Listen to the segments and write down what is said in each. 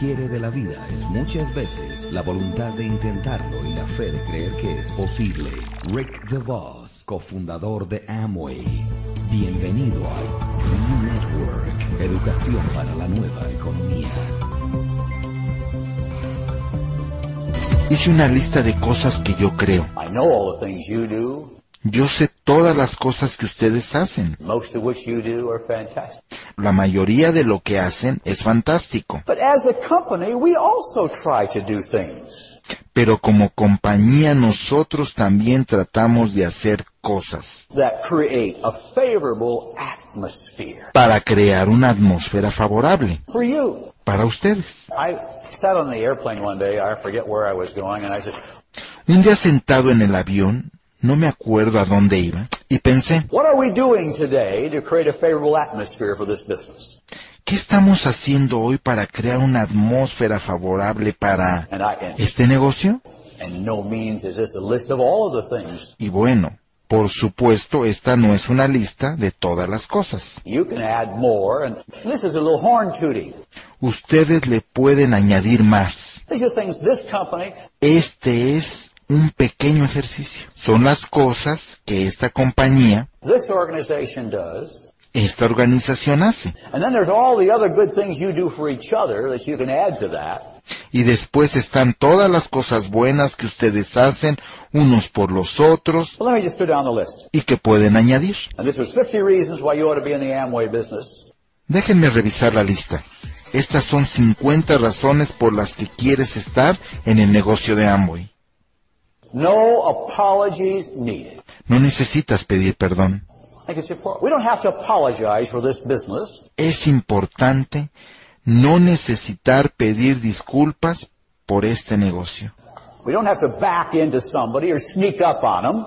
hombre y lo que quiere de la vida es muchas veces la voluntad de intentarlo y la fe de creer que es posible. Rick DeVos, cofundador de Amway. Bienvenido a New Network, educación para la nueva economía. Hice una lista de cosas que yo creo. I know all the things you do, Yo sé todas las cosas que ustedes hacen. most of which you do are fantastic. La mayoría de lo que hacen es fantástico. But as a company, we also try to do things. Pero como compañía nosotros también tratamos de hacer cosas that create a favorable atmosphere para crear una atmósfera favorable for you. para ustedes. I sat on the airplane one day, I forget where I was going, and I said, Un día sentado en el avión, no me acuerdo a dónde iba, y pensé? ¿qué estamos haciendo hoy para crear una atmósfera favorable para este negocio? Y bueno, por supuesto, esta no es una lista de todas las cosas. Ustedes le pueden añadir más. Este es un pequeño ejercicio. Son las cosas que esta compañía, this organization does. esta organización hace. And then there's all the other good things you do for each other that you can add to that. Y después están todas las cosas buenas que ustedes hacen unos por los otros Well, let me just go down the list. y que pueden añadir. And this was 50 reasons why you ought to be in the Amway business. Déjenme revisar la lista. Estas son 50 razones por las que quieres estar en el negocio de Amway. No apologies needed. No necesitas pedir perdón. I think it's important. We don't have to apologize for this business. Es importante no necesitar pedir disculpas por este negocio. We don't have to back into somebody or sneak up on them.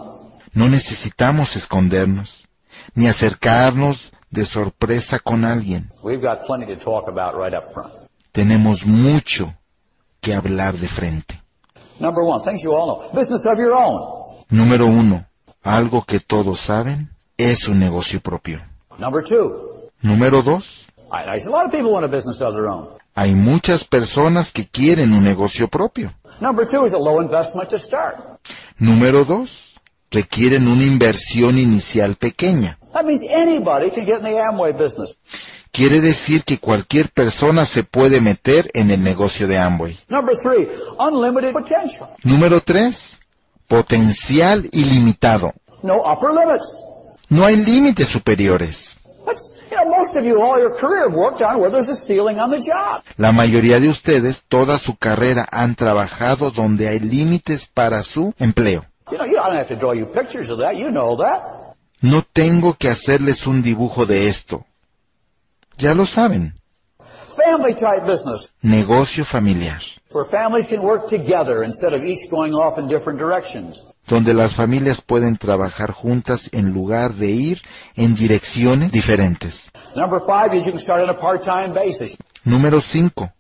No necesitamos escondernos, ni acercarnos de sorpresa con alguien. We've got plenty to talk about right up front. Tenemos mucho que hablar de frente. Number one, things you all know. Business of your own. Número uno, algo que todos saben, es un negocio propio. Number two, Número dos, I, I see a lot of people want a business of their own. hay muchas personas que quieren un negocio propio. Number two is a low investment to start. Número dos, requieren una inversión inicial pequeña. That means anybody can get in the Amway business. Quiere decir que cualquier persona se puede meter en el negocio de Amway. Number three. Número tres, potencial ilimitado. No upper limits. No hay límites superiores. La mayoría de ustedes toda su carrera han trabajado donde hay límites para su empleo. No tengo que hacerles un dibujo de esto. Ya lo saben. Family type business Negocio familiar, where families can work together instead of each going off in different directions. donde las familias pueden trabajar juntas en lugar de ir en direcciones diferentes. Number five is you can start on a part-time basis. Número 5.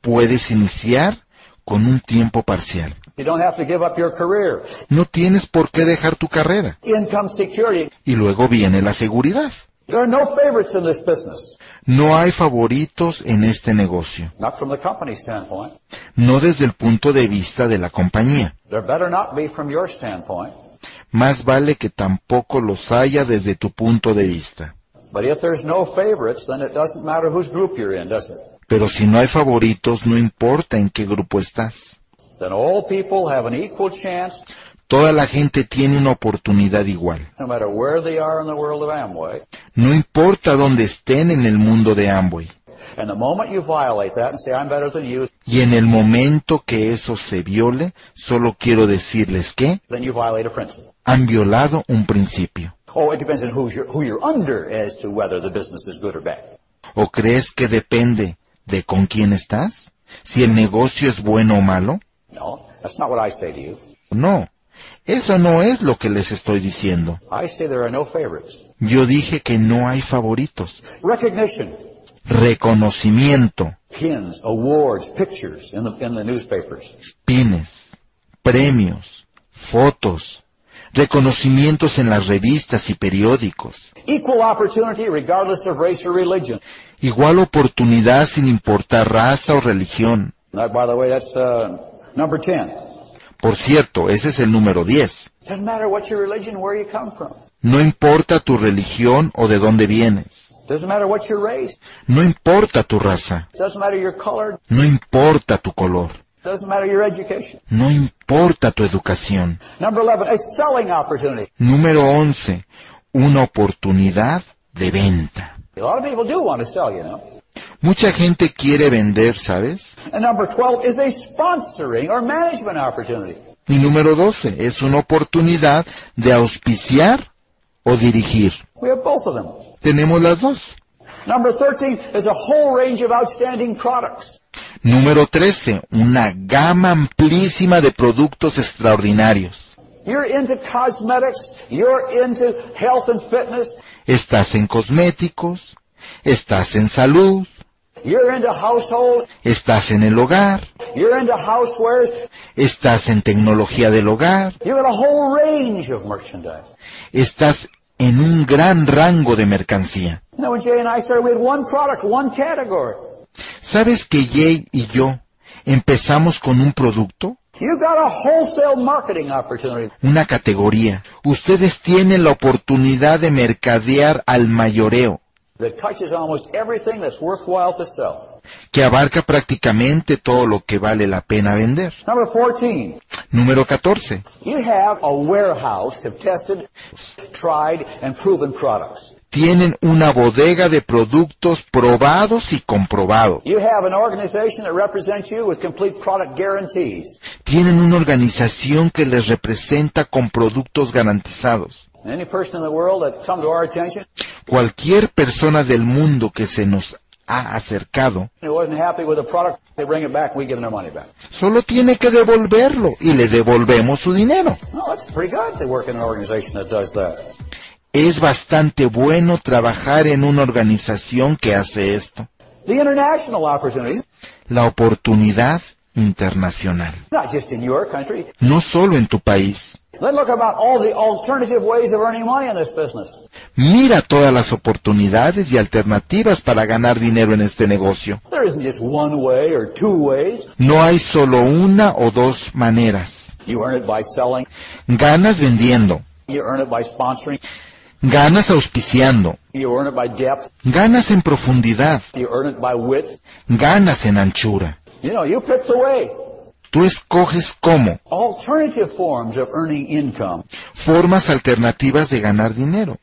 Puedes iniciar con un tiempo parcial. You don't have to give up your career. No tienes por qué dejar tu carrera. Income security. Y luego viene la seguridad. There are no favorites in this business. No hay favoritos en este negocio. Not from the company standpoint. No desde el punto de vista de la compañía. There better not be from your standpoint. Más vale que tampoco los haya desde tu punto de vista. But if there's no favorites, then it doesn't matter whose group you're in, does it? Pero si no hay favoritos, no importa en qué grupo estás. Then all people have an equal chance, Toda la gente tiene una oportunidad igual. no matter where they are in the world of Amway. No importa dónde estén en el mundo de Amway. Y en el momento que eso se viole, solo quiero decirles que then you violate a principle. han violado un principio. Oh. ¿O crees que depende de con quién estás? Si el negocio es bueno o malo? No, eso no es lo que les estoy diciendo. Yo dije que no hay favoritos. Recognition, Reconocimiento, pins, awards, pictures in the, in the newspapers. pines, premios, fotos, reconocimientos en las revistas y periódicos, equal opportunity regardless of race or religion. igual oportunidad sin importar raza o religión. That, by the way, that's uh, number 10. Por cierto, ese es el número 10. Doesn't matter what your religion, where you come from. No importa tu religión o de dónde vienes. Doesn't matter what your race. No importa tu raza. No importa tu color. No importa tu educación. Number 11, a selling opportunity. Número 11. Una oportunidad de venta. Mucha gente quiere vender, ¿sabes? And number 12 is a sponsoring or management opportunity. Y número 12 es una oportunidad de auspiciar o dirigir. We have both of them. Tenemos las dos. Number 13 is a whole range of outstanding products. Número 13. Una gama amplísima de productos extraordinarios. You're into cosmetics, you're into health and fitness, Estás en cosméticos, estás en salud, estás en el hogar, estás en tecnología del hogar, you've got a whole range of merchandise. estás en un gran rango de mercancía. ¿Sabes que Jay y yo empezamos con un producto? You got a wholesale marketing opportunity. una categoría. Ustedes tienen la oportunidad de mercadear al mayoreo, that touches almost everything that's worthwhile to sell. que abarca prácticamente todo lo que vale la pena vender. Number 14, Número 14. you have a warehouse of tested, tried, and proven products. Tienen una bodega de productos probados y comprobados. Tienen una organización que les representa con productos garantizados. Cualquier persona del mundo que se nos ha acercado solo tiene que devolverlo y le devolvemos su dinero. Es bastante bueno trabajar en una organización que hace esto. The international opportunity, La oportunidad internacional. not just in your country. No solo en tu país. Mira todas las oportunidades y alternativas para ganar dinero en este negocio. There isn't just one way or two ways. No hay solo una o dos maneras. You earn it by selling. Ganas vendiendo, Ganas auspiciando, ganas en profundidad, ganas en anchura. Tú escoges cómo, Alternative forms of earning income. formas alternativas de ganar dinero.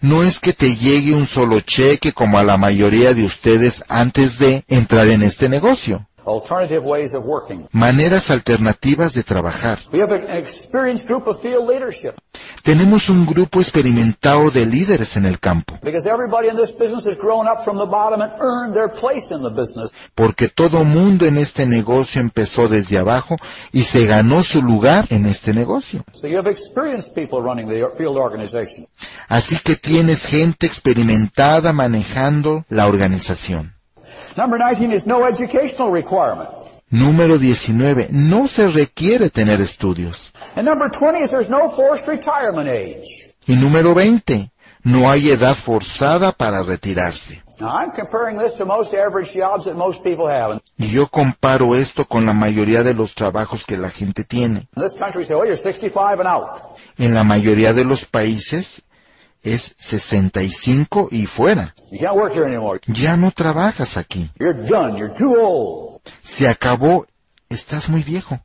No es que te llegue un solo cheque como a la mayoría de ustedes antes de entrar en este negocio. Alternative ways of working. Maneras alternativas de trabajar. We have an experienced group of field leadership Tenemos un grupo experimentado de líderes en el campo, because everybody in this business has grown up from the bottom and earned their place in the business. porque todo mundo en este negocio empezó desde abajo y se ganó su lugar en este negocio. So you have experienced people running the field organization. Así que tienes gente experimentada manejando la organización. Number 19 is no educational requirement. Número 19. No se requiere tener estudios. And number 20 is there's no forced retirement age. Y número 20. No hay edad forzada para retirarse. Now I'm comparing this to most average jobs that most people have. And Y yo comparo esto con la mayoría de los trabajos que la gente tiene. in this country say, well, you're 65 and out. En la mayoría de los países es 65 y fuera. You can't work here anymore. Ya no trabajas aquí. You're done. You're too old. Se acabó. Estás muy viejo.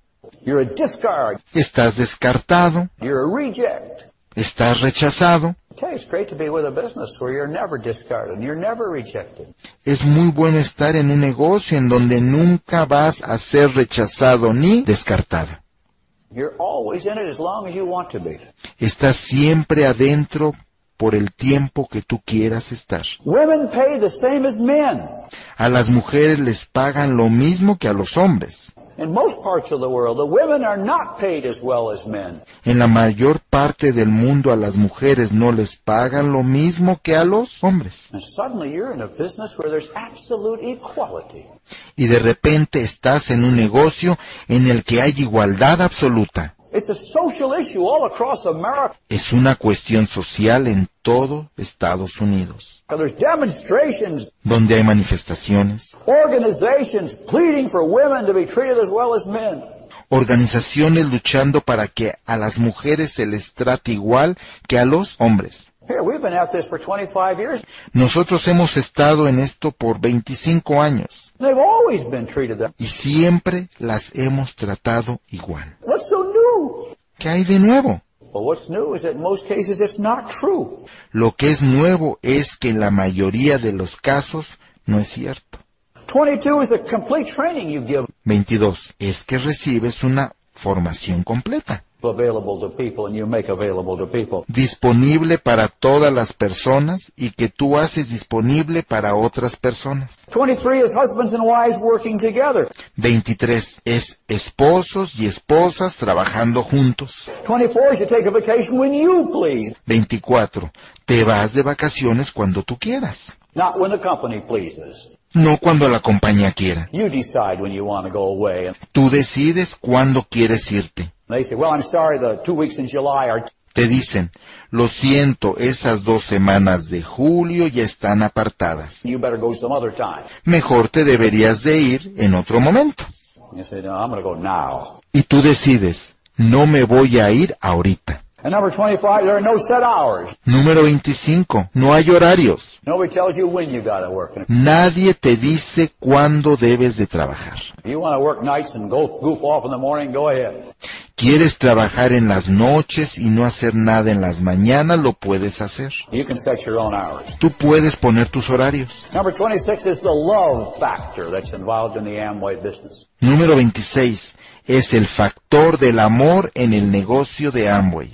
You're a discard. Estás descartado. You're a reject. Estás rechazado. Okay, it's great to be with a business where you're never discarded. You're never rejected. Es muy bueno estar en un negocio en donde nunca vas a ser rechazado ni descartado. You're always in it as long as you want to be. Estás siempre adentro por el tiempo que tú quieras estar. A las mujeres les pagan lo mismo que a los hombres. En la mayor parte del mundo a las mujeres no les pagan lo mismo que a los hombres. Y de repente estás en un negocio en el que hay igualdad absoluta. It's a social issue all across America. Es una cuestión social en todo Estados Unidos, There's demonstrations, donde hay manifestaciones, organizations pleading for women to be treated as well as men. organizaciones luchando para que a las mujeres se les trate igual que a los hombres. Here, we've been at this for 25 years. Nosotros hemos estado en esto por 25 años They've always been treated that. y siempre las hemos tratado igual. What's so new? ¿Qué hay de nuevo? Well, what's new is that in most cases it's not true. Lo que es nuevo es que en la mayoría de los casos no es cierto. 22 is the complete training you give 22. Es que recibes una formación completa, disponible para todas las personas y que tú haces disponible para otras personas. 23 is husbands and wives working together. 23. Es esposos y esposas trabajando juntos. 24 is you take a vacation when you please, 24. Te vas de vacaciones cuando tú quieras, not when the company pleases. No cuando la compañía quiera. Tú decides cuándo quieres irte. Te dicen, lo siento, esas dos semanas de julio ya están apartadas. Mejor te deberías de ir en otro momento. Y tú decides, no me voy a ir ahorita. And number 25, there are no set hours. Número 25. No hay horarios. Nobody tells you when you got to work. And if Nadie te dice cuándo debes de trabajar. Quieres trabajar en las noches y no hacer nada en las mañanas, lo puedes hacer. You can set your own hours. Tú puedes poner tus horarios. Number 26 is the love factor that's involved in the Amway business. Número 26. Es el factor del amor en el negocio de Amway.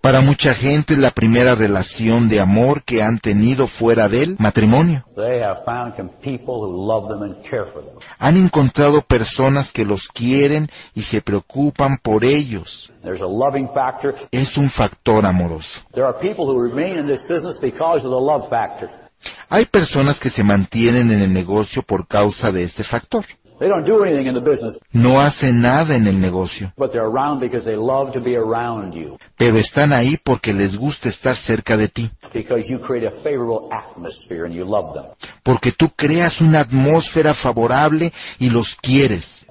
Para mucha gente es la primera relación de amor que han tenido fuera del matrimonio. They have found com- people who love them and care for them. Han encontrado personas que los quieren y se preocupan por ellos. There's a loving factor. Es un factor amoroso. There are people who remain in this business because of the love factor. Hay personas que se mantienen en el negocio por causa de este factor. They don't do anything in the business, No hacen nada en el negocio, but they're around because they love to be around you, pero están ahí porque les gusta estar cerca de ti, because you create a favorable atmosphere and you love them porque tú creas una atmósfera favorable y los quieres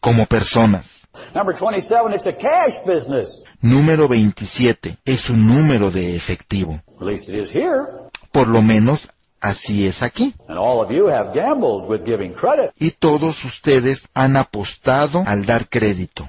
como personas. Number 27, it's a cash business. Número 27 es un número de efectivo. At least it is here. Por lo menos así es aquí. Y todos ustedes han apostado al dar crédito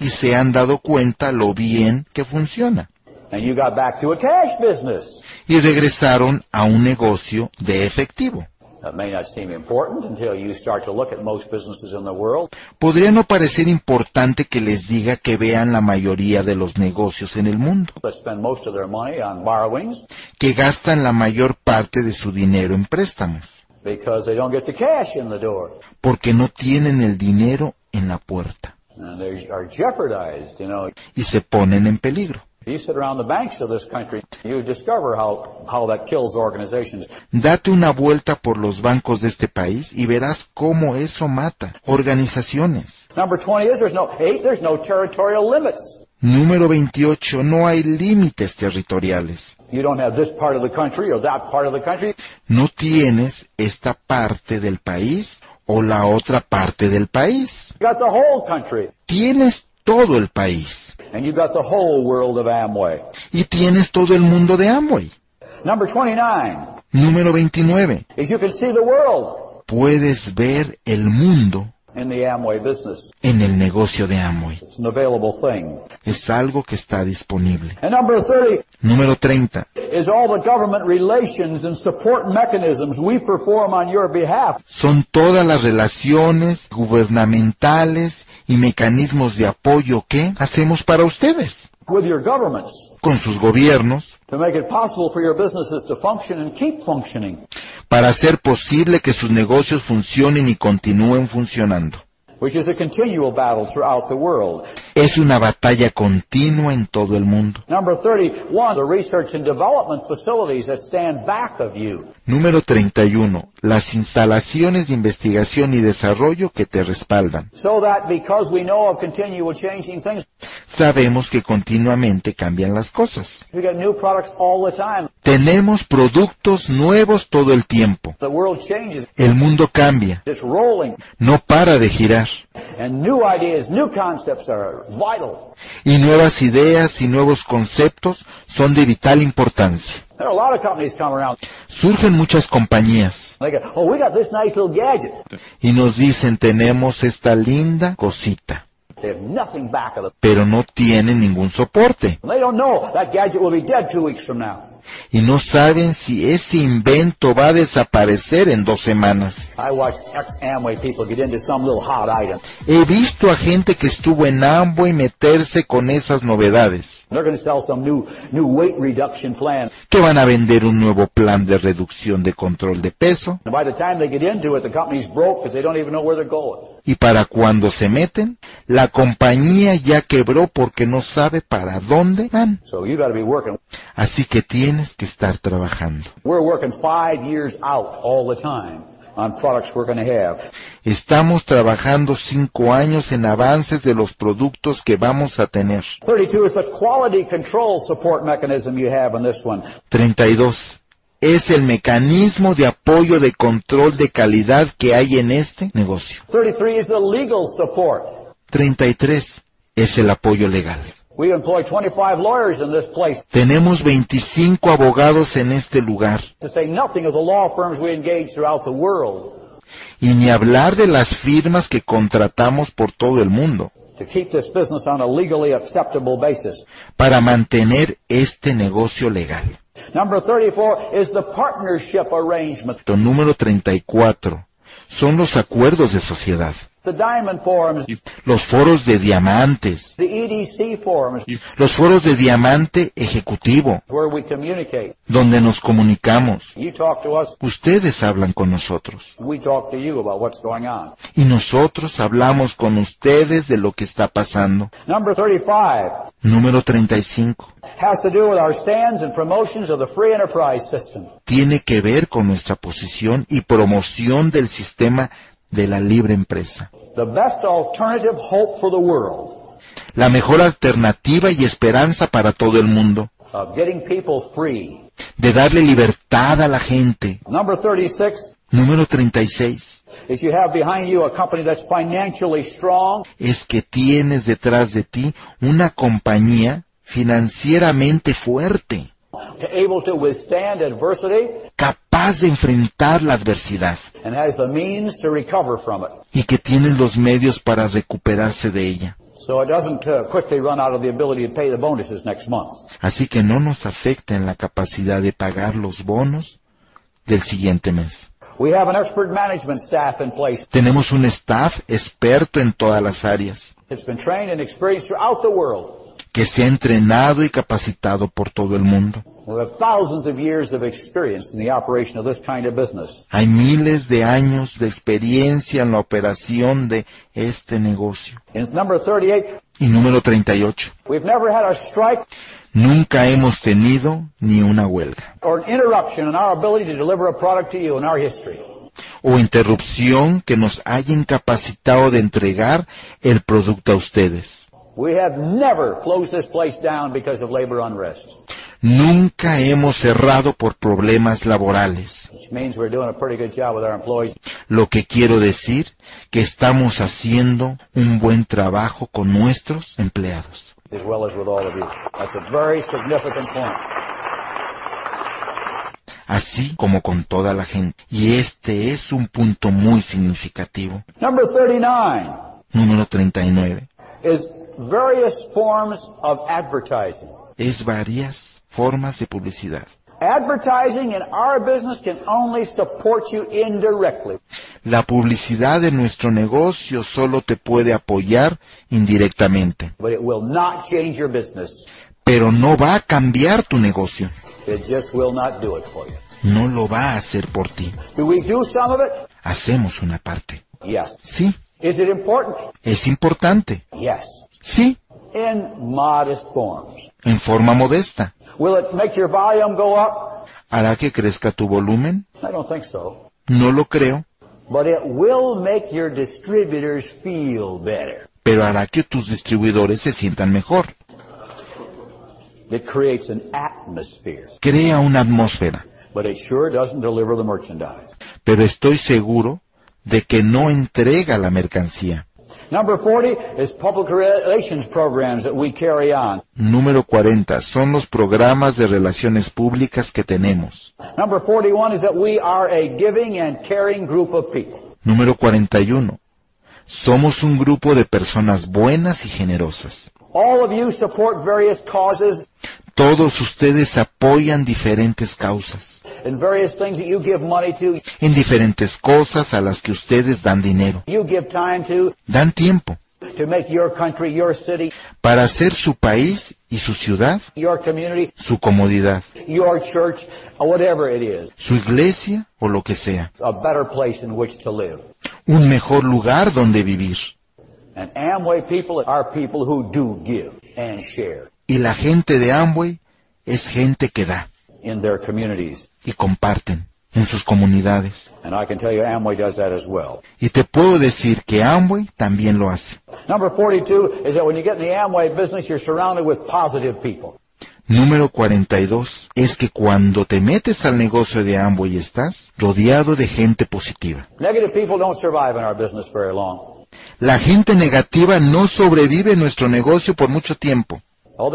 y se han dado cuenta lo bien que funciona. And you got back to a cash business. Y regresaron a un negocio de efectivo. That may not seem important until you start to look at most businesses in the world. Podría no parecer importante que les diga que vean la mayoría de los negocios en el mundo, que gastan la mayor parte de su dinero en préstamos, because they don't get the cash in the door. porque no tienen el dinero en la puerta y se ponen en peligro. If you sit around the banks of this country, you discover how, how that kills organizations. Date una vuelta por los bancos de este país y verás cómo eso mata organizaciones. Number 20 is there's no, eight, there's no territorial limits. Número 28. No hay límites territoriales. You don't have this part of the country or that part of the country. No tienes esta parte del país o la otra parte del país. Tienes todo el país And you got the whole world of Amway. y tienes todo el mundo de Amway. Number 29 Número 29. is you can see the world Puedes ver el mundo in the Amway business. en el negocio de Amway. It's an available thing. Es algo que está disponible. And number 30 Número 30. is all the government relations and support mechanisms we perform on your behalf. Son todas las relaciones gubernamentales y mecanismos de apoyo que hacemos para ustedes. with your governments con sus gobiernos, to make it possible for your businesses to function and keep functioning, para hacer posible que sus negocios funcionen y continúen funcionando. Which is a continual battle throughout the world. Es una batalla continua en todo el mundo. Number 31, the research and development facilities that stand back of you. Número 31. Las instalaciones de investigación y desarrollo que te respaldan. So that because we know of continual changing things, Sabemos que continuamente cambian las cosas. we get new products all the time. Tenemos productos nuevos todo el tiempo. The world changes. El mundo cambia, It's rolling. no para de girar. And new ideas, new concepts are vital. Y nuevas ideas y nuevos conceptos son de vital importancia. There are a lot of companies come around. Surgen muchas compañías oh, y nos dicen tenemos esta linda cosita, pero no tienen ningún soporte. Y no saben si ese invento va a desaparecer en dos semanas. He visto a gente que estuvo en Amway meterse con esas novedades, new, new que van a vender un nuevo plan de reducción de control de peso, y para cuando se meten, la compañía ya quebró porque no sabe para dónde van. So. Así que tienes que estar trabajando. We're working five years out all the time on products we're going to have. Estamos trabajando cinco años en avances de los productos que vamos a tener. 32 is the quality control support mechanism you have in this one. 32. Es el mecanismo de apoyo de control de calidad que hay en este negocio. 33 is the legal support. 33. Es el apoyo legal. We employ 25 lawyers in this place, Tenemos 25 abogados en este lugar. to say nothing of the law firms we engage throughout the world Y ni hablar de las firmas que contratamos por todo el mundo to keep this business on a legally acceptable basis. para mantener este negocio legal. Number 34 is the partnership arrangement. Número 34. Son los acuerdos de sociedad. The Diamond Forums, Los foros de diamantes. the EDC Forums, Los foros de diamante ejecutivo, where we communicate. donde nos comunicamos. Ustedes hablan con nosotros. we talk to you about what's going on. Y nosotros hablamos con ustedes de lo que está pasando. Number 35 Número 35. has to do with our stands and promotions of the free enterprise system. Tiene que ver con nuestra posición y promoción del sistema de la libre empresa. La mejor alternativa y esperanza para todo el mundo. of getting people free. De darle libertad a la gente. Number 36 Número 36. is you have behind you a company that's financially strong, Es que tienes detrás de ti una compañía financieramente fuerte, able to withstand adversity, capaz de enfrentar la adversidad and has the means to recover from it. y que tiene los medios para recuperarse de ella. So it doesn't uh, quickly run out of the ability to pay the bonuses next month. Así que no nos afecta en la capacidad de pagar los bonos del siguiente mes. We have an expert management staff in place. Tenemos un staff experto en todas las áreas, It's been trained and experienced throughout the world. Que se ha entrenado y capacitado por todo el mundo. Hay miles de años de experiencia en la operación de este negocio. In number 38, Y número 38. we've never had a strike Nunca hemos tenido ni una huelga o interrupción que nos haya incapacitado de entregar el producto a ustedes. We have never closed this place down because of labor unrest, Nunca hemos cerrado por problemas laborales. which means we're doing a pretty good job with our employees. Lo que quiero decir que estamos haciendo un buen trabajo con nuestros empleados. as well as with all of you. That's a very significant point. así como con toda la gente. Y este es un punto muy significativo. Number 39 Número 39. is various forms of advertising. Es varias formas de publicidad. Advertising in our business can only support you indirectly. La publicidad de nuestro negocio solo te puede apoyar indirectamente, but it will not change your business. pero no va a cambiar tu negocio. It just will not do it for you. No lo va a hacer por ti. Do we do some of it? Hacemos una parte. Yes. Sí, Is it important? es importante. Yes. Sí, In modest forms. en forma modesta. Will it make your volume go up? ¿Hará que crezca tu volumen? I don't think so. No lo creo, But it will make your distributors feel better. pero hará que tus distribuidores se sientan mejor. It creates an atmosphere, Crea una atmósfera, but it sure doesn't deliver the merchandise. pero estoy seguro de que no entrega la mercancía. Number 40 is public relations programs that we carry on. Número 40. Son los programas de relaciones públicas que tenemos. Number 41 is that we are a giving and caring group of people. Número 41. Somos un grupo de personas buenas y generosas. All of you support various causes Todos ustedes apoyan diferentes causas, and various things that you give money to, en diferentes cosas a las que ustedes dan dinero, you give time to, dan tiempo to make your country, your city, para hacer su país y su ciudad, your community, su comodidad, your church, whatever it is, su iglesia o lo que sea, a better place in which to live. un mejor lugar donde vivir. And Amway people are people who do give and share Y la gente de Amway es gente que da in their communities. y comparten en sus comunidades. And I can tell you Amway does that as well. Y te puedo decir que Amway también lo hace. Number 42 is that when you get in the Amway business, you're surrounded with positive people. Número 42 es que cuando te metes al negocio de Amway estás rodeado de gente positiva. Negative people don't survive in our business very long. La gente negativa no sobrevive en nuestro negocio por mucho tiempo. Oh,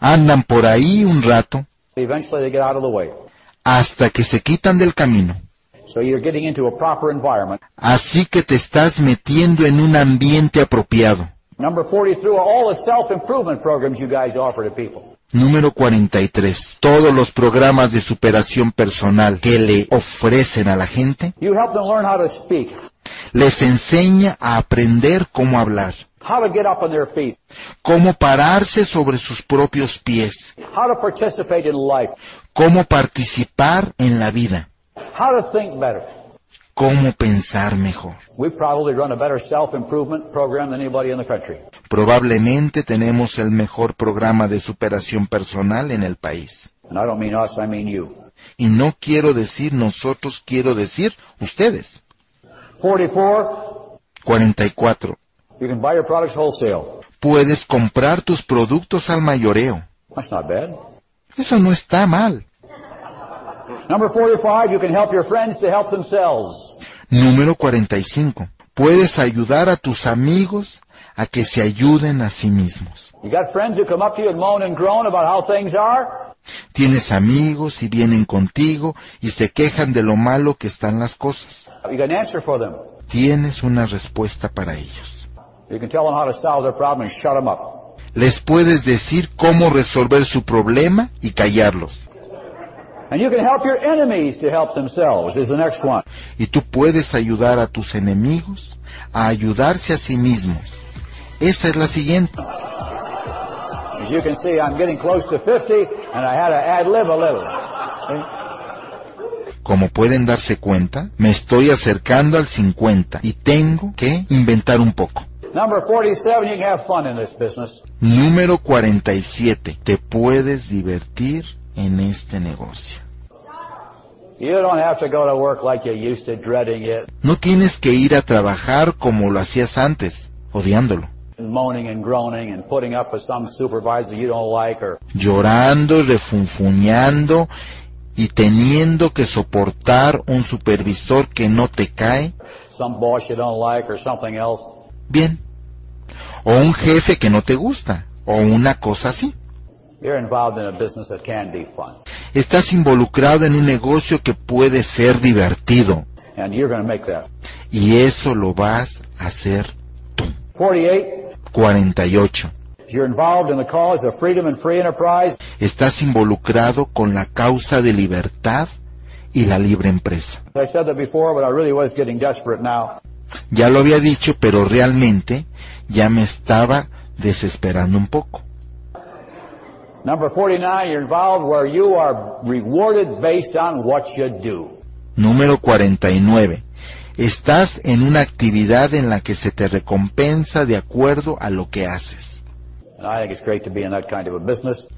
Andan por ahí un rato hasta que se quitan del camino. Así que te estás metiendo en un ambiente apropiado. Number 43 are all the self-improvement programs you guys offer to people. Número 43. Todos los programas de superación personal que le ofrecen a la gente Les enseña a aprender cómo hablar, how to get up on their feet, cómo pararse sobre sus propios pies, how to participate in life, cómo participar en la vida, how to think better. cómo pensar mejor. We probably run a better self-improvement program than anybody in the country. Probablemente tenemos el mejor programa de superación personal en el país. And I don't mean us, I mean you. Y no quiero decir nosotros, quiero decir ustedes. 44, 44. you can buy your products wholesale. Puedes comprar tus productos al mayoreo. That's not bad. Eso no está mal. Number 45, you can help your friends to help themselves. Número 45. Puedes ayudar a tus amigos a que se ayuden a sí mismos. You got friends who come up to you and moan and groan about how things are? Tienes amigos y vienen contigo y se quejan de lo malo que están las cosas. Tienes una respuesta para ellos. Les puedes decir cómo resolver su problema y callarlos. Y tú puedes ayudar a tus enemigos a ayudarse a sí mismos. Esa es la siguiente. As you can see, I'm getting close to 50 and I had to ad lib a little. Como pueden darse cuenta, me estoy acercando al 50 y tengo que inventar un poco. Number 47, you can have fun in this business. Número 47. Te puedes divertir en este negocio. You don't have to go to work like you used to, dreading it, No tienes que ir a trabajar como lo hacías antes, odiándolo, moaning and groaning and putting up with some supervisor you don't like or llorando, refunfuñando y teniendo que soportar un supervisor que no te cae some boss you don't like or something else. bien, o un jefe que no te gusta, o una cosa así. You're involved in a business that can be fun. Estás involucrado en un negocio que puede ser divertido, And you're going to make that. y eso lo vas a hacer tú. 48, 48. you're involved in the cause of freedom and free enterprise. Estás involucrado con la causa de libertad y la libre empresa. Ya lo había dicho, pero realmente ya me estaba desesperando un poco. Number 49, you're involved where you are rewarded based on what you do. Número 49. Estás en una actividad en la que se te recompensa de acuerdo a lo que haces. And I think it's great to be in that kind of a business.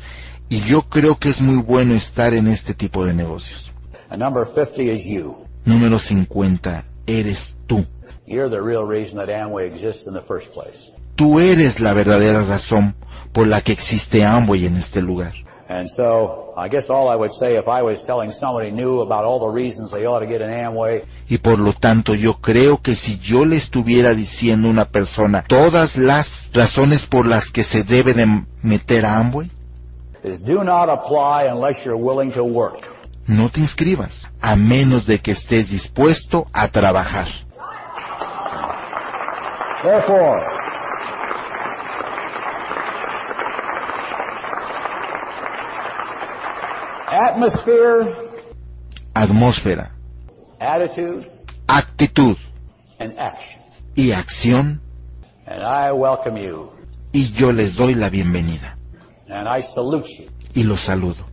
Y yo creo que es muy bueno estar en este tipo de negocios. And number 50 is you. Número 50. Eres tú. You're the real reason that Amway exists in the first place. Tú eres la verdadera razón por la que existe Amway en este lugar. And so, I guess all I would say if I was telling somebody new about all the reasons they ought to get an Amway, Y por lo tanto yo creo que si yo le estuviera diciendo a una persona todas las razones por las que se debe de meter a Amway, is do not apply unless you're willing to work. no te inscribas, a menos de que estés dispuesto a trabajar. Therefore, Atmósfera, attitude, actitud. And action. y acción, And I welcome you, y yo les doy la bienvenida. And I salute you. Y los saludo.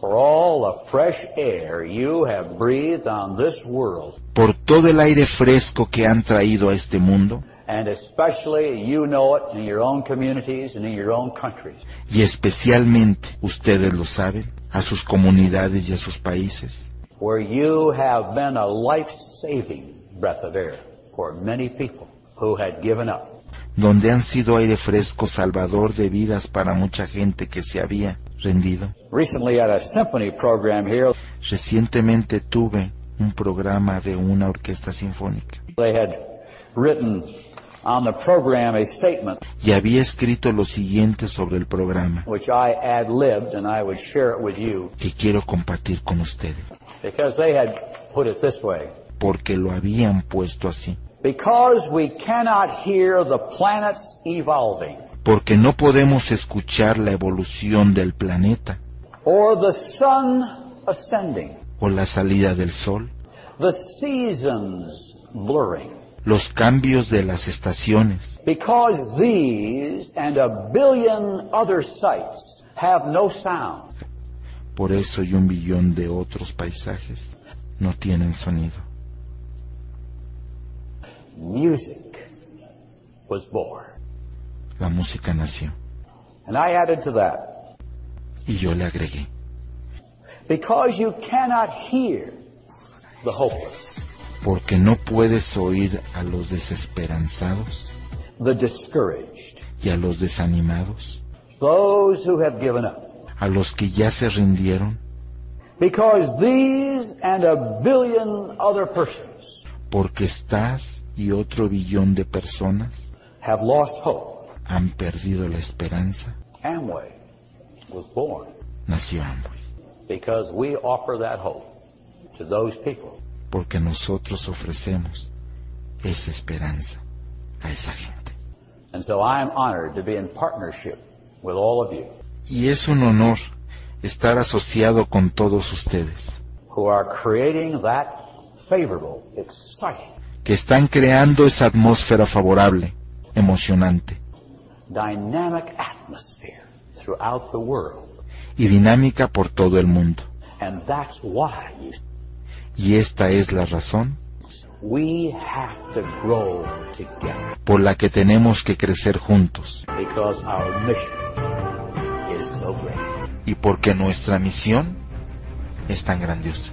for all the fresh air you have breathed on this world, Por todo el aire fresco que han traído a este mundo, and especially you know it in your own communities and in your own countries. y especialmente, ustedes lo saben, a sus comunidades y a sus países, where you have been a life-saving breath of air for many people who had given up. donde han sido aire fresco salvador de vidas para mucha gente que se había rendido. Recently at a symphony program here, Recientemente tuve un programa de una orquesta sinfónica they had written on the program a statement y había escrito lo siguiente sobre el programa. which I ad-libbed and I would share it with you. Que quiero compartir con ustedes, because they had put it this way. porque lo habían puesto así. Because we cannot hear the planets evolving. Porque no podemos escuchar la evolución del planeta. Or the sun ascending, o la salida del sol, the seasons blurring. Los cambios de las estaciones, Because these and a billion other sights have no sound. por eso y un billón de otros paisajes no tienen sonido. Music was born. La música nació And I added to that, y yo le agregué. because you cannot hear the hopeless, porque no puedes oír a los desesperanzados the discouraged, y a los desanimados, those who have given up. a los que ya se rindieron, Because these and a billion other persons porque estás y otro billón de personas have lost hope. han perdido la esperanza, Amway was born nació Amway, because we offer that hope to those people porque nosotros ofrecemos esa esperanza a esa gente. And so I am honored to be in partnership with all of you Y es un honor estar asociado con todos ustedes, who are creating that favorable, exciting, que están creando esa atmósfera favorable, emocionante dynamic atmosphere throughout the world. y dinámica por todo el mundo. Y esta es la razón por la que tenemos que crecer juntos. Y porque nuestra misión es tan grandiosa.